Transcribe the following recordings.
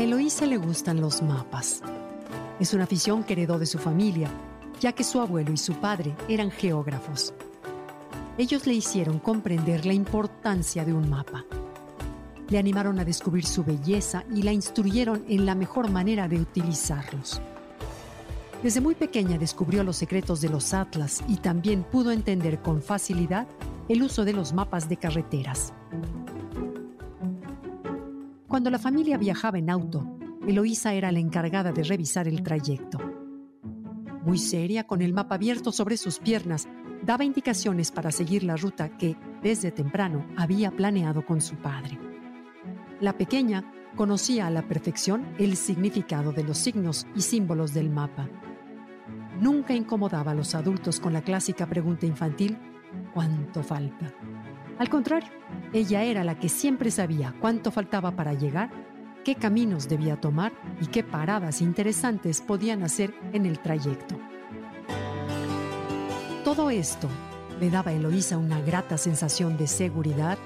A Eloísa le gustan los mapas. Es una afición que heredó de su familia, ya que su abuelo y su padre eran geógrafos. Ellos le hicieron comprender la importancia de un mapa. Le animaron a descubrir su belleza y la instruyeron en la mejor manera de utilizarlos. Desde muy pequeña descubrió los secretos de los atlas y también pudo entender con facilidad el uso de los mapas de carreteras. Cuando la familia viajaba en auto, Eloísa era la encargada de revisar el trayecto. Muy seria, con el mapa abierto sobre sus piernas, daba indicaciones para seguir la ruta que, desde temprano, había planeado con su padre. La pequeña conocía a la perfección el significado de los signos y símbolos del mapa. Nunca incomodaba a los adultos con la clásica pregunta infantil, ¿cuánto falta? Al contrario, ella era la que siempre sabía cuánto faltaba para llegar, qué caminos debía tomar y qué paradas interesantes podían hacer en el trayecto. Todo esto le daba a Eloísa una grata sensación de seguridad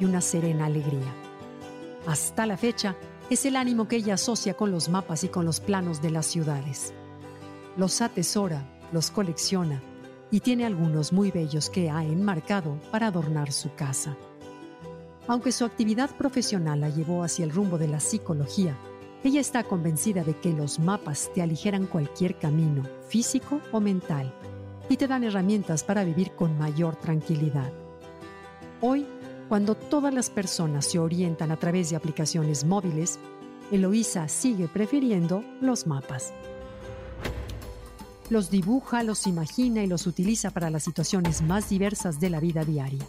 y una serena alegría. Hasta la fecha, es el ánimo que ella asocia con los mapas y con los planos de las ciudades. Los atesora, los colecciona y tiene algunos muy bellos que ha enmarcado para adornar su casa. Aunque su actividad profesional la llevó hacia el rumbo de la psicología, ella está convencida de que los mapas te aligeran cualquier camino, físico o mental, y te dan herramientas para vivir con mayor tranquilidad. Hoy, cuando todas las personas se orientan a través de aplicaciones móviles, Eloísa sigue prefiriendo los mapas los dibuja, los imagina y los utiliza para las situaciones más diversas de la vida diaria.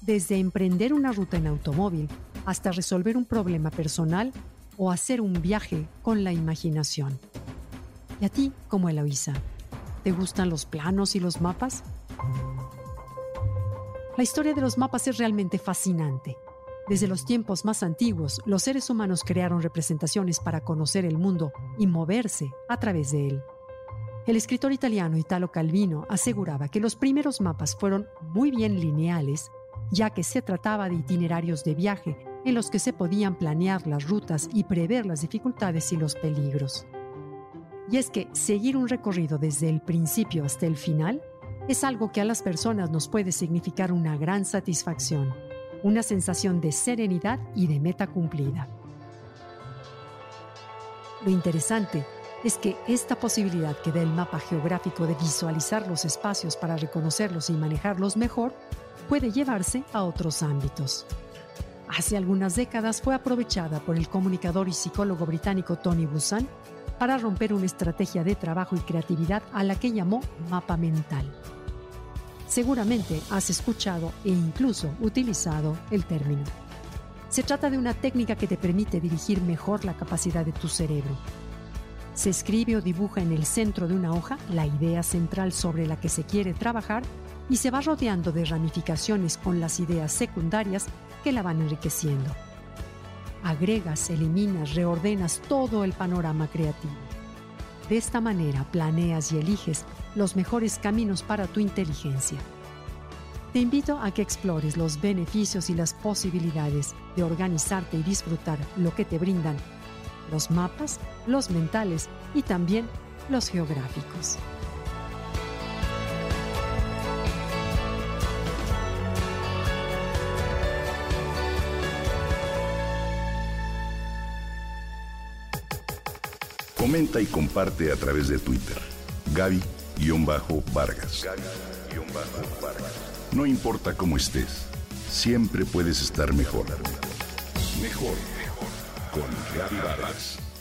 Desde emprender una ruta en automóvil hasta resolver un problema personal o hacer un viaje con la imaginación. ¿Y a ti, como Eloísa? ¿Te gustan los planos y los mapas? La historia de los mapas es realmente fascinante. Desde los tiempos más antiguos, los seres humanos crearon representaciones para conocer el mundo y moverse a través de él. El escritor italiano Italo Calvino aseguraba que los primeros mapas fueron muy bien lineales, ya que se trataba de itinerarios de viaje en los que se podían planear las rutas y prever las dificultades y los peligros. Y es que seguir un recorrido desde el principio hasta el final es algo que a las personas nos puede significar una gran satisfacción, una sensación de serenidad y de meta cumplida. Lo interesante es que esta posibilidad que da el mapa geográfico de visualizar los espacios para reconocerlos y manejarlos mejor puede llevarse a otros ámbitos. Hace algunas décadas fue aprovechada por el comunicador y psicólogo británico Tony Busan para romper una estrategia de trabajo y creatividad a la que llamó mapa mental. Seguramente has escuchado e incluso utilizado el término. Se trata de una técnica que te permite dirigir mejor la capacidad de tu cerebro se escribe o dibuja en el centro de una hoja la idea central sobre la que se quiere trabajar y se va rodeando de ramificaciones con las ideas secundarias que la van enriqueciendo. Agregas, eliminas, reordenas todo el panorama creativo. De esta manera planeas y eliges los mejores caminos para tu inteligencia. Te invito a que explores los beneficios y las posibilidades de organizarte y disfrutar lo que te brindan los mapas, los mentales y también los geográficos. Comenta y comparte a través de Twitter. Gaby-Vargas. No importa cómo estés, siempre puedes estar mejor. Mejor con Gaby Vargas.